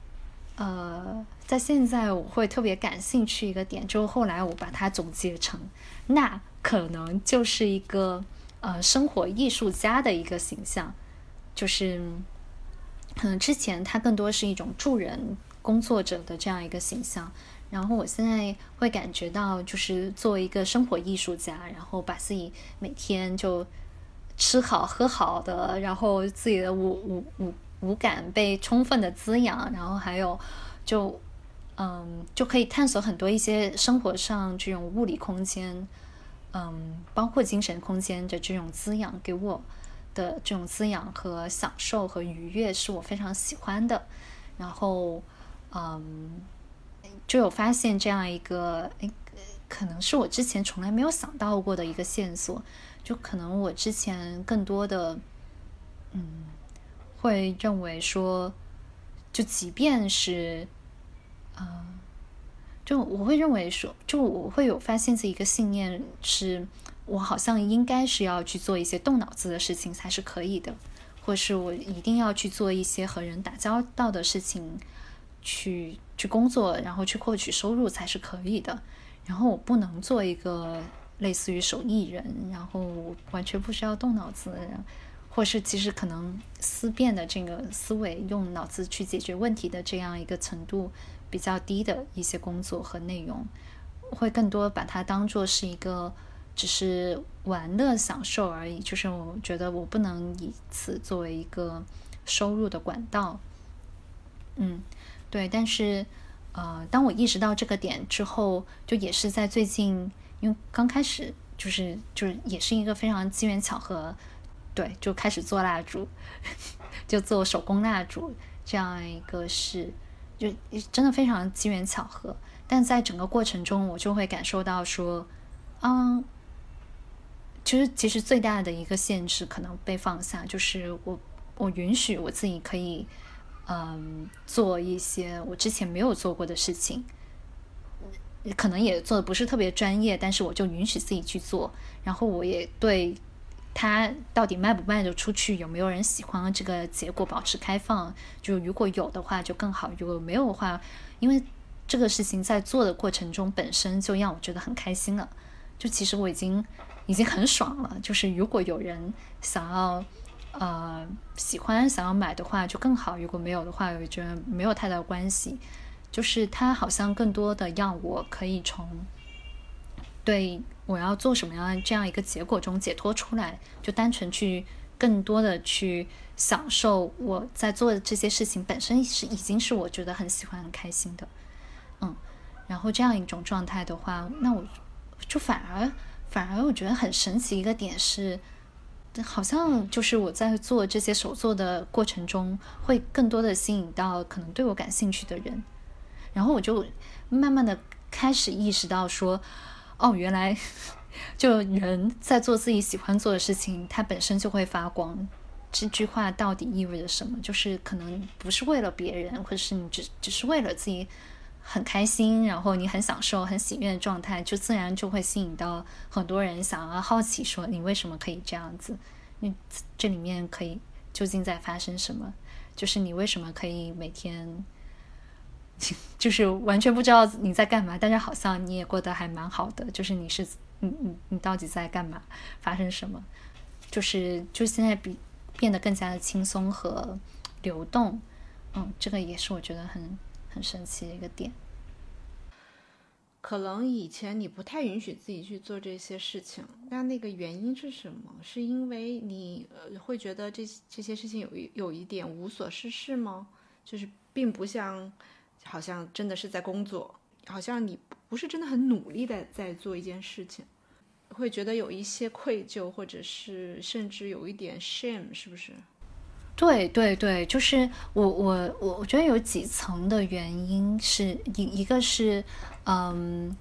呃在现在我会特别感兴趣一个点，就是后来我把它总结成，那可能就是一个。呃，生活艺术家的一个形象，就是，可能之前他更多是一种助人工作者的这样一个形象，然后我现在会感觉到，就是作为一个生活艺术家，然后把自己每天就吃好喝好的，然后自己的五五五五感被充分的滋养，然后还有就嗯，就可以探索很多一些生活上这种物理空间。嗯，包括精神空间的这种滋养，给我的这种滋养和享受和愉悦，是我非常喜欢的。然后，嗯，就有发现这样一个，诶，可能是我之前从来没有想到过的一个线索。就可能我之前更多的，嗯，会认为说，就即便是，嗯。就我会认为说，就我会有发现自己一个信念，是我好像应该是要去做一些动脑子的事情才是可以的，或是我一定要去做一些和人打交道的事情，去去工作，然后去获取收入才是可以的。然后我不能做一个类似于手艺人，然后完全不需要动脑子的人，或是其实可能思辨的这个思维，用脑子去解决问题的这样一个程度。比较低的一些工作和内容，会更多把它当做是一个只是玩乐享受而已。就是我觉得我不能以此作为一个收入的管道。嗯，对。但是，呃，当我意识到这个点之后，就也是在最近，因为刚开始就是就是也是一个非常机缘巧合，对，就开始做蜡烛，(laughs) 就做手工蜡烛这样一个事。就真的非常机缘巧合，但在整个过程中，我就会感受到说，嗯，其实其实最大的一个限制可能被放下，就是我我允许我自己可以，嗯，做一些我之前没有做过的事情，可能也做的不是特别专业，但是我就允许自己去做，然后我也对。它到底卖不卖得出去？有没有人喜欢？这个结果保持开放。就如果有的话就更好；如果没有的话，因为这个事情在做的过程中本身就让我觉得很开心了。就其实我已经已经很爽了。就是如果有人想要呃喜欢想要买的话就更好，如果没有的话，我觉得没有太大关系。就是它好像更多的让我可以从对我要做什么样这样一个结果中解脱出来，就单纯去更多的去享受我在做的这些事情本身是已经是我觉得很喜欢很开心的，嗯，然后这样一种状态的话，那我就反而反而我觉得很神奇一个点是。好像就是我在做这些手作的过程中，会更多的吸引到可能对我感兴趣的人，然后我就慢慢的开始意识到说，哦，原来 (laughs) 就人在做自己喜欢做的事情，它本身就会发光。这句话到底意味着什么？就是可能不是为了别人，或者是你只只是为了自己。很开心，然后你很享受、很喜悦的状态，就自然就会吸引到很多人想要好奇，说你为什么可以这样子？你这里面可以究竟在发生什么？就是你为什么可以每天，就是完全不知道你在干嘛，但是好像你也过得还蛮好的。就是你是你你你到底在干嘛？发生什么？就是就现在比变得更加的轻松和流动。嗯，这个也是我觉得很。很神奇的一个点，可能以前你不太允许自己去做这些事情，那那个原因是什么？是因为你呃会觉得这这些事情有有一点无所事事吗？就是并不像，好像真的是在工作，好像你不是真的很努力的在做一件事情，会觉得有一些愧疚，或者是甚至有一点 shame，是不是？对对对，就是我我我我觉得有几层的原因，是一一个是，嗯，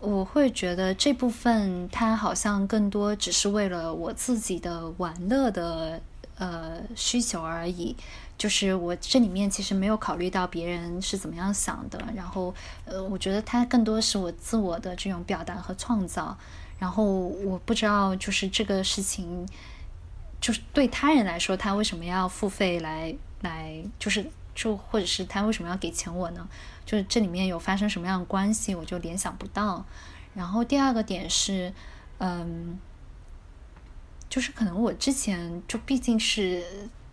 我会觉得这部分它好像更多只是为了我自己的玩乐的呃需求而已，就是我这里面其实没有考虑到别人是怎么样想的，然后呃，我觉得它更多是我自我的这种表达和创造，然后我不知道就是这个事情。就是对他人来说，他为什么要付费来来？就是就或者是他为什么要给钱我呢？就是这里面有发生什么样的关系，我就联想不到。然后第二个点是，嗯，就是可能我之前就毕竟是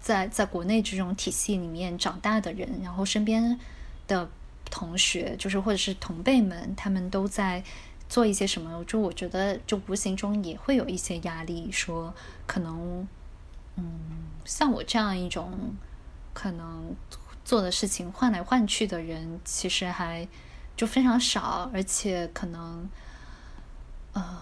在在国内这种体系里面长大的人，然后身边的同学，就是或者是同辈们，他们都在做一些什么，就我觉得就无形中也会有一些压力，说可能。嗯，像我这样一种可能做的事情换来换去的人，其实还就非常少，而且可能，呃，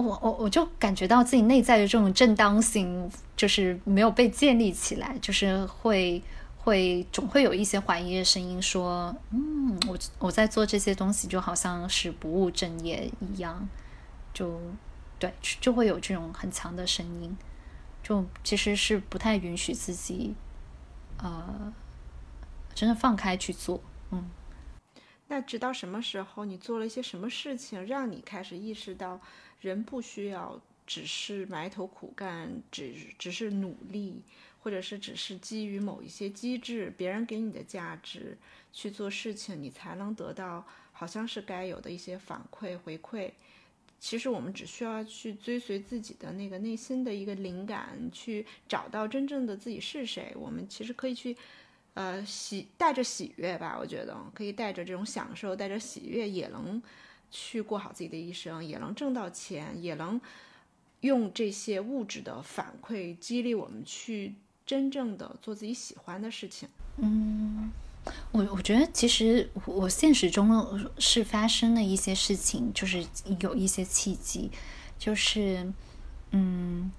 我我我就感觉到自己内在的这种正当性，就是没有被建立起来，就是会会总会有一些怀疑的声音说，嗯，我我在做这些东西就好像是不务正业一样，就对，就会有这种很强的声音。就其实是不太允许自己，呃，真的放开去做，嗯。那直到什么时候，你做了一些什么事情，让你开始意识到，人不需要只是埋头苦干，只只是努力，或者是只是基于某一些机制，别人给你的价值去做事情，你才能得到好像是该有的一些反馈回馈。其实我们只需要去追随自己的那个内心的一个灵感，去找到真正的自己是谁。我们其实可以去，呃，喜带着喜悦吧，我觉得可以带着这种享受，带着喜悦，也能去过好自己的一生，也能挣到钱，也能用这些物质的反馈激励我们去真正的做自己喜欢的事情。嗯。我我觉得其实我现实中是发生了一些事情，就是有一些契机，就是嗯，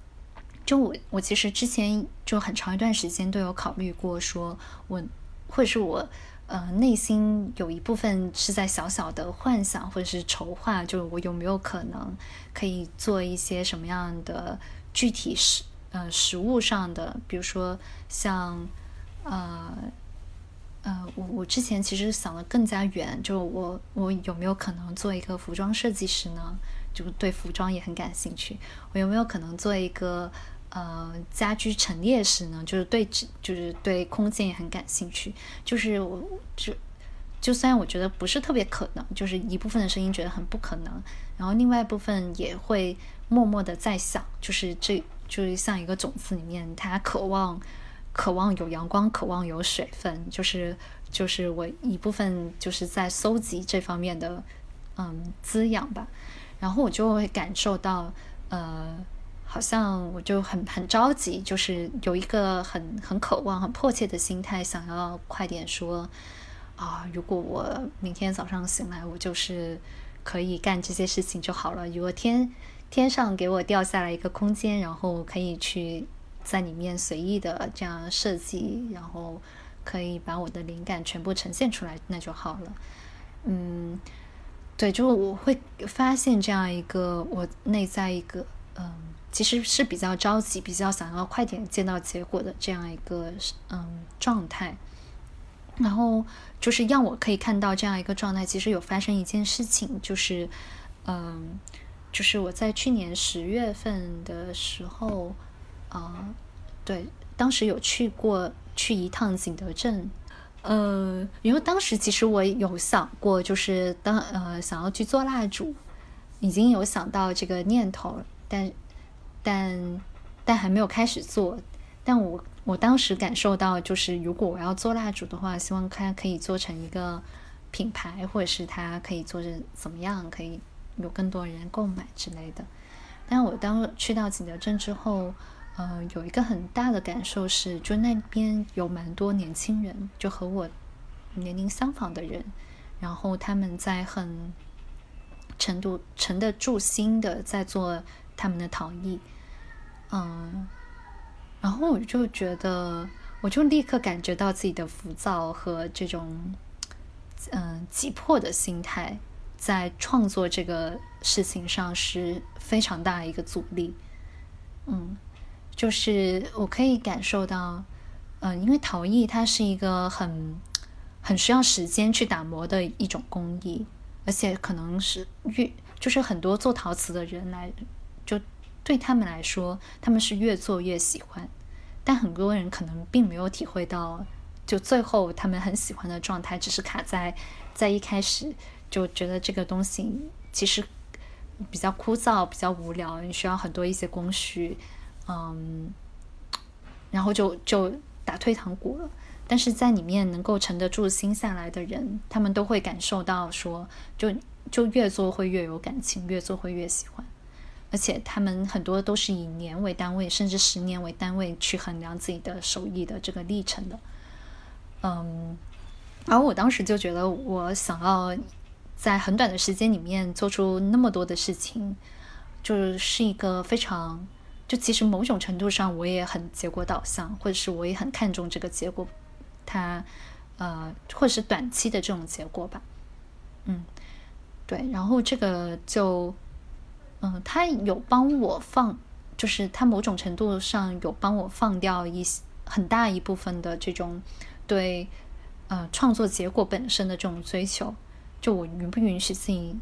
就我我其实之前就很长一段时间都有考虑过，说我或者是我呃内心有一部分是在小小的幻想或者是筹划，就我有没有可能可以做一些什么样的具体实呃实物上的，比如说像呃。呃，我我之前其实想的更加远，就我我有没有可能做一个服装设计师呢？就是对服装也很感兴趣。我有没有可能做一个呃家居陈列师呢？就是对就是对空间也很感兴趣。就是我就就虽然我觉得不是特别可能，就是一部分的声音觉得很不可能，然后另外一部分也会默默的在想，就是这就是像一个种子里面，它渴望渴望有阳光，渴望有水分，就是就是我一部分就是在搜集这方面的嗯滋养吧。然后我就会感受到，呃，好像我就很很着急，就是有一个很很渴望、很迫切的心态，想要快点说啊，如果我明天早上醒来，我就是可以干这些事情就好了。如果天天上给我掉下来一个空间，然后可以去在里面随意的这样设计，然后可以把我的灵感全部呈现出来，那就好了。嗯。对，就是我会发现这样一个我内在一个嗯，其实是比较着急、比较想要快点见到结果的这样一个嗯状态。然后就是让我可以看到这样一个状态，其实有发生一件事情，就是嗯，就是我在去年十月份的时候啊，对，当时有去过去一趟景德镇。呃，因为当时其实我有想过，就是当呃想要去做蜡烛，已经有想到这个念头，但但但还没有开始做。但我我当时感受到，就是如果我要做蜡烛的话，希望它可以做成一个品牌，或者是它可以做成怎么样，可以有更多人购买之类的。但我当去到景德镇之后。呃，有一个很大的感受是，就那边有蛮多年轻人，就和我年龄相仿的人，然后他们在很程度沉得住心的在做他们的陶艺，嗯，然后我就觉得，我就立刻感觉到自己的浮躁和这种嗯急迫的心态，在创作这个事情上是非常大一个阻力，嗯。就是我可以感受到，嗯，因为陶艺它是一个很很需要时间去打磨的一种工艺，而且可能是越就是很多做陶瓷的人来，就对他们来说，他们是越做越喜欢，但很多人可能并没有体会到，就最后他们很喜欢的状态，只是卡在在一开始就觉得这个东西其实比较枯燥、比较无聊，你需要很多一些工序。嗯，然后就就打退堂鼓了。但是在里面能够沉得住心下来的人，他们都会感受到说，就就越做会越有感情，越做会越喜欢。而且他们很多都是以年为单位，甚至十年为单位去衡量自己的手艺的这个历程的。嗯，而我当时就觉得，我想要在很短的时间里面做出那么多的事情，就是一个非常。就其实某种程度上，我也很结果导向，或者是我也很看重这个结果，它呃，或者是短期的这种结果吧。嗯，对。然后这个就，嗯，他有帮我放，就是他某种程度上有帮我放掉一些很大一部分的这种对呃创作结果本身的这种追求。就我允不允许自己，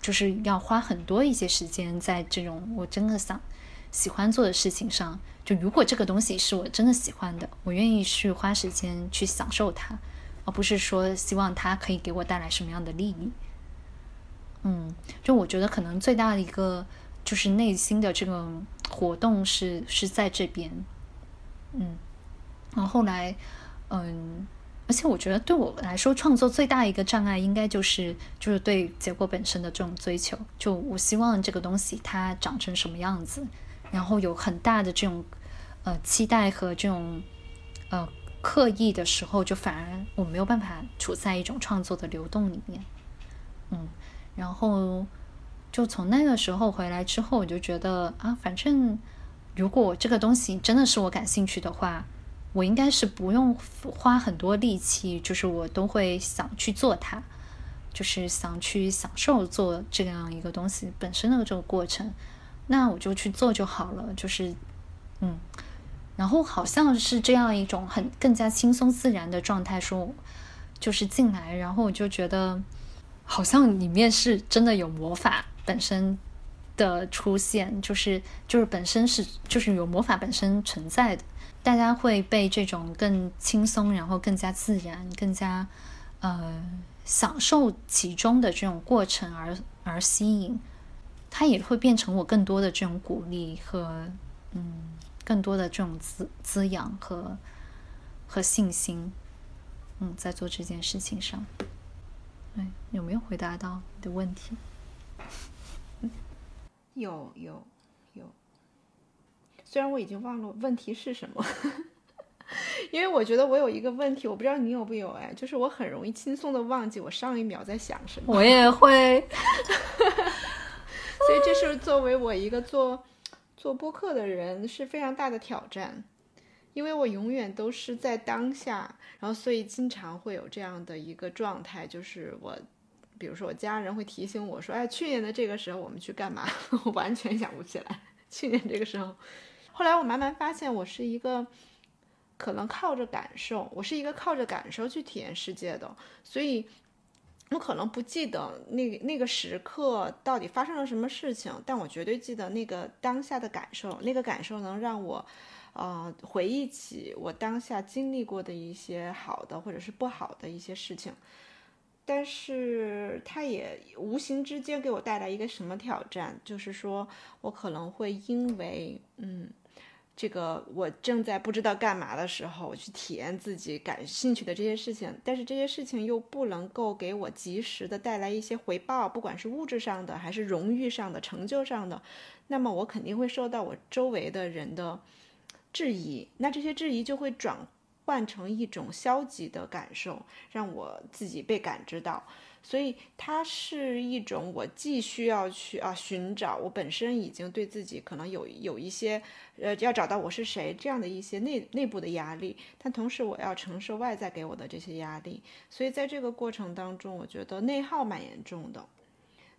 就是要花很多一些时间在这种我真的想。喜欢做的事情上，就如果这个东西是我真的喜欢的，我愿意去花时间去享受它，而不是说希望它可以给我带来什么样的利益。嗯，就我觉得可能最大的一个就是内心的这个活动是是在这边。嗯，然后后来，嗯，而且我觉得对我来说，创作最大一个障碍应该就是就是对结果本身的这种追求。就我希望这个东西它长成什么样子。然后有很大的这种呃期待和这种呃刻意的时候，就反而我没有办法处在一种创作的流动里面，嗯，然后就从那个时候回来之后，我就觉得啊，反正如果这个东西真的是我感兴趣的话，我应该是不用花很多力气，就是我都会想去做它，就是想去享受做这样一个东西本身的这个过程。那我就去做就好了，就是，嗯，然后好像是这样一种很更加轻松自然的状态，说就是进来，然后我就觉得好像里面是真的有魔法本身的出现，就是就是本身是就是有魔法本身存在的，大家会被这种更轻松，然后更加自然，更加呃享受其中的这种过程而而吸引。它也会变成我更多的这种鼓励和嗯，更多的这种滋滋养和和信心，嗯，在做这件事情上。哎，有没有回答到你的问题？(laughs) 有有有，虽然我已经忘了问题是什么，(laughs) 因为我觉得我有一个问题，我不知道你有没有哎，就是我很容易轻松的忘记我上一秒在想什么。我也会，所以这是作为我一个做做播客的人是非常大的挑战，因为我永远都是在当下，然后所以经常会有这样的一个状态，就是我。比如说，我家人会提醒我说：“哎，去年的这个时候我们去干嘛？” (laughs) 我完全想不起来。去年这个时候，后来我慢慢发现，我是一个可能靠着感受，我是一个靠着感受去体验世界的，所以我可能不记得那那个时刻到底发生了什么事情，但我绝对记得那个当下的感受，那个感受能让我，呃，回忆起我当下经历过的一些好的或者是不好的一些事情。但是它也无形之间给我带来一个什么挑战？就是说我可能会因为，嗯，这个我正在不知道干嘛的时候，我去体验自己感兴趣的这些事情，但是这些事情又不能够给我及时的带来一些回报，不管是物质上的还是荣誉上的、成就上的，那么我肯定会受到我周围的人的质疑，那这些质疑就会转。换成一种消极的感受，让我自己被感知到，所以它是一种我既需要去啊寻找我本身已经对自己可能有有一些呃要找到我是谁这样的一些内内部的压力，但同时我要承受外在给我的这些压力，所以在这个过程当中，我觉得内耗蛮严重的。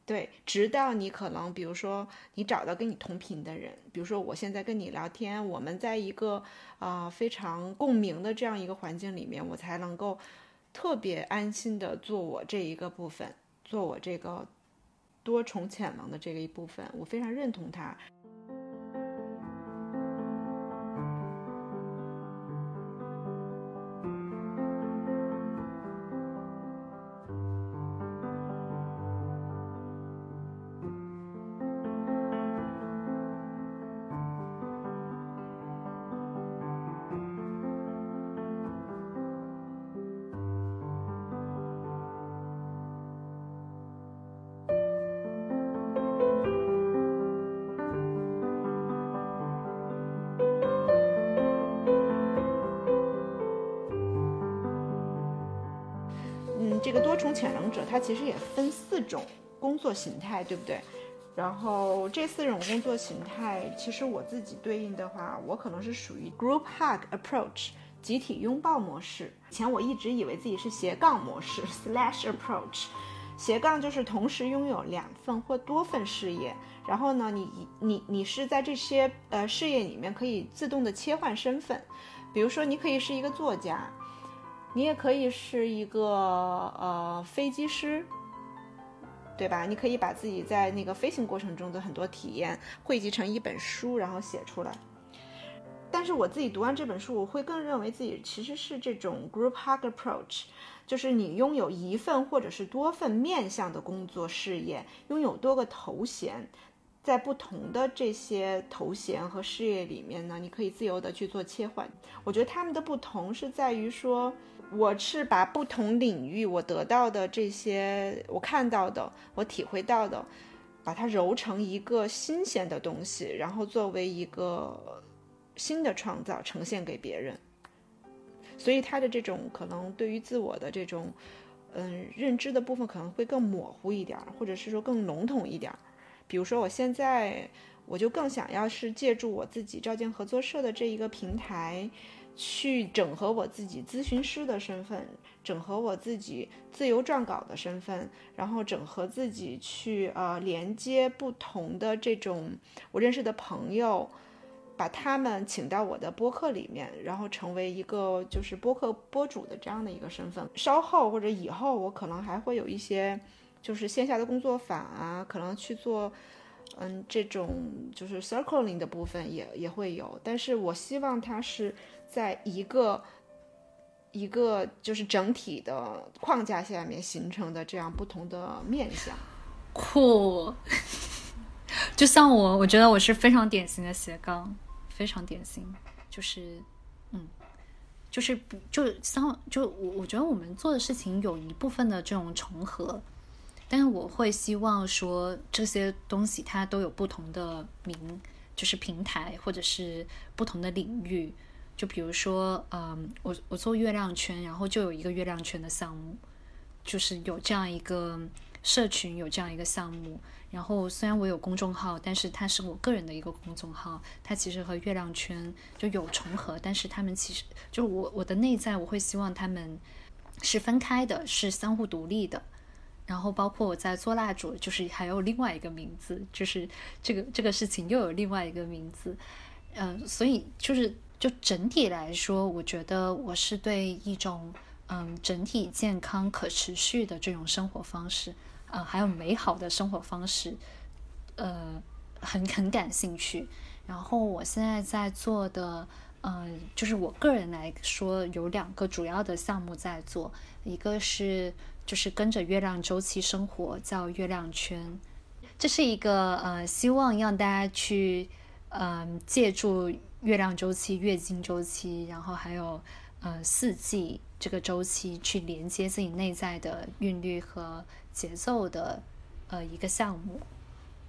对，直到你可能，比如说你找到跟你同频的人，比如说我现在跟你聊天，我们在一个啊非常共鸣的这样一个环境里面，我才能够特别安心的做我这一个部分，做我这个多重潜能的这个一部分，我非常认同他。潜能者，他其实也分四种工作形态，对不对？然后这四种工作形态，其实我自己对应的话，我可能是属于 group hug approach 集体拥抱模式。以前我一直以为自己是斜杠模式 slash approach，斜杠就是同时拥有两份或多份事业。然后呢，你你你是在这些呃事业里面可以自动的切换身份，比如说你可以是一个作家。你也可以是一个呃飞机师，对吧？你可以把自己在那个飞行过程中的很多体验汇集成一本书，然后写出来。但是我自己读完这本书，我会更认为自己其实是这种 group hug approach，就是你拥有一份或者是多份面向的工作事业，拥有多个头衔。在不同的这些头衔和事业里面呢，你可以自由的去做切换。我觉得他们的不同是在于说，我是把不同领域我得到的这些，我看到的，我体会到的，把它揉成一个新鲜的东西，然后作为一个新的创造呈现给别人。所以他的这种可能对于自我的这种，嗯，认知的部分可能会更模糊一点，或者是说更笼统一点。比如说，我现在我就更想要是借助我自己照见合作社的这一个平台，去整合我自己咨询师的身份，整合我自己自由撰稿的身份，然后整合自己去呃连接不同的这种我认识的朋友，把他们请到我的播客里面，然后成为一个就是播客播主的这样的一个身份。稍后或者以后，我可能还会有一些。就是线下的工作坊啊，可能去做，嗯，这种就是 circling 的部分也也会有，但是我希望它是在一个一个就是整体的框架下面形成的这样不同的面相。酷，(laughs) 就像我，我觉得我是非常典型的斜杠，非常典型，就是嗯，就是就像就我我觉得我们做的事情有一部分的这种重合，但是我会希望说这些东西它都有不同的名，就是平台或者是不同的领域。就比如说，嗯，我我做月亮圈，然后就有一个月亮圈的项目，就是有这样一个社群，有这样一个项目。然后虽然我有公众号，但是它是我个人的一个公众号，它其实和月亮圈就有重合，但是他们其实就我我的内在，我会希望他们是分开的，是相互独立的。然后包括我在做蜡烛，就是还有另外一个名字，就是这个这个事情又有另外一个名字，嗯，所以就是。就整体来说，我觉得我是对一种嗯整体健康、可持续的这种生活方式，呃，还有美好的生活方式，呃，很很感兴趣。然后我现在在做的，嗯，就是我个人来说，有两个主要的项目在做，一个是就是跟着月亮周期生活，叫月亮圈，这是一个呃，希望让大家去嗯借助。月亮周期、月经周期，然后还有呃四季这个周期，去连接自己内在的韵律和节奏的呃一个项目，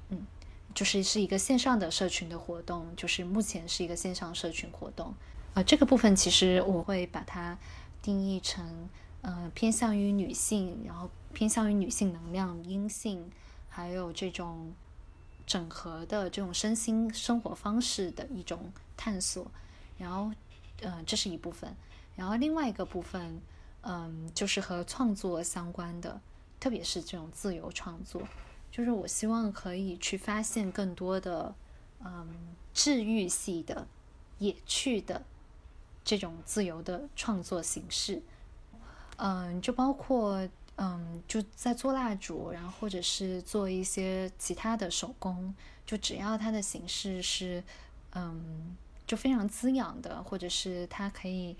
嗯，就是是一个线上的社群的活动，就是目前是一个线上社群活动，呃，这个部分其实我会把它定义成呃偏向于女性，然后偏向于女性能量、阴性，还有这种。整合的这种身心生活方式的一种探索，然后，呃，这是一部分，然后另外一个部分，嗯，就是和创作相关的，特别是这种自由创作，就是我希望可以去发现更多的，嗯，治愈系的、野趣的这种自由的创作形式，嗯，就包括。嗯，就在做蜡烛，然后或者是做一些其他的手工，就只要它的形式是，嗯，就非常滋养的，或者是它可以，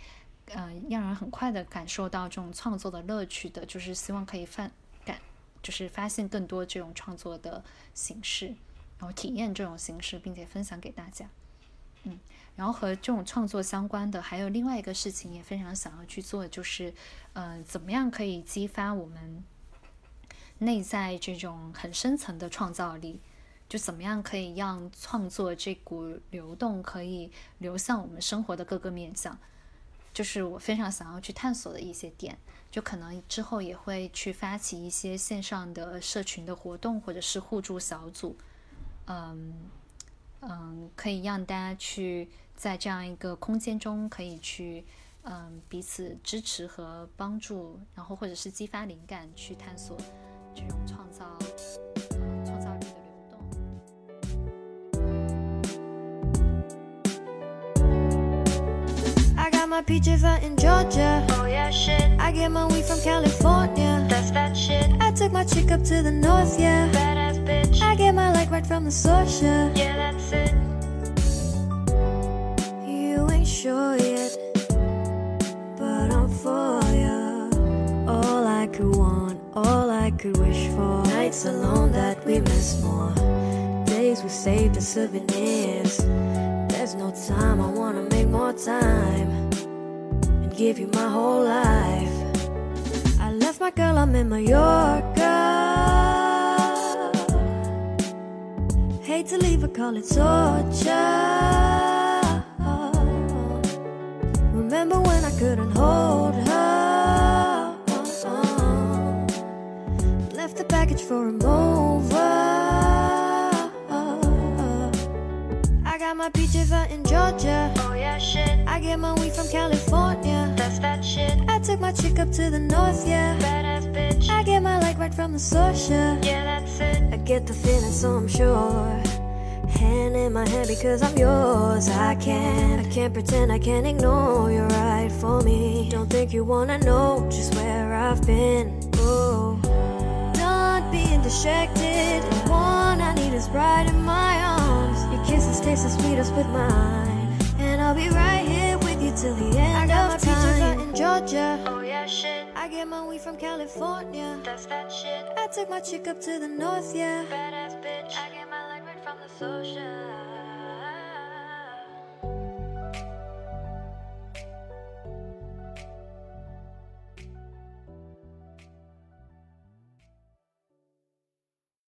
嗯，让人很快的感受到这种创作的乐趣的，就是希望可以发感，就是发现更多这种创作的形式，然后体验这种形式，并且分享给大家。嗯，然后和这种创作相关的，还有另外一个事情也非常想要去做，就是，呃，怎么样可以激发我们内在这种很深层的创造力？就怎么样可以让创作这股流动可以流向我们生活的各个面向？就是我非常想要去探索的一些点，就可能之后也会去发起一些线上的社群的活动，或者是互助小组，嗯。嗯，可以让大家去在这样一个空间中，可以去嗯彼此支持和帮助，然后或者是激发灵感，去探索这种创造创造力的流动。I got my peaches out in Georgia. Oh yeah, shit. I get my weed from California. That's that shit. I took my chick up to the north, yeah. Bitch. I get my like right from the source, yeah. Yeah, that's it. You ain't sure yet, but I'm for ya. All I could want, all I could wish for. Nights alone that we miss more. Days we saved as souvenirs. There's no time, I wanna make more time and give you my whole life. I left my girl, I'm in Mallorca hate to leave her, call it torture. Remember when I couldn't hold her? Left the package for him over. I got my peaches out in Georgia. Oh yeah, shit. I get my weed from California. That's that shit. I took my chick up to the north, yeah. Badass bitch. I get my like right from the source, yeah. Yeah, that's it. I get the feeling, so I'm sure hand in my hand because I'm yours. I can't, I can't pretend I can't ignore you're right for me. Don't think you wanna know just where I've been. Oh, not being distracted. And one I need is right in my arms. Your kisses taste the sweetest with mine, and I'll be right here with you till the end of my time. in Georgia. Oh yeah, shit. I get my weed from California. That's that shit. I took my chick up to the north, yeah so shy.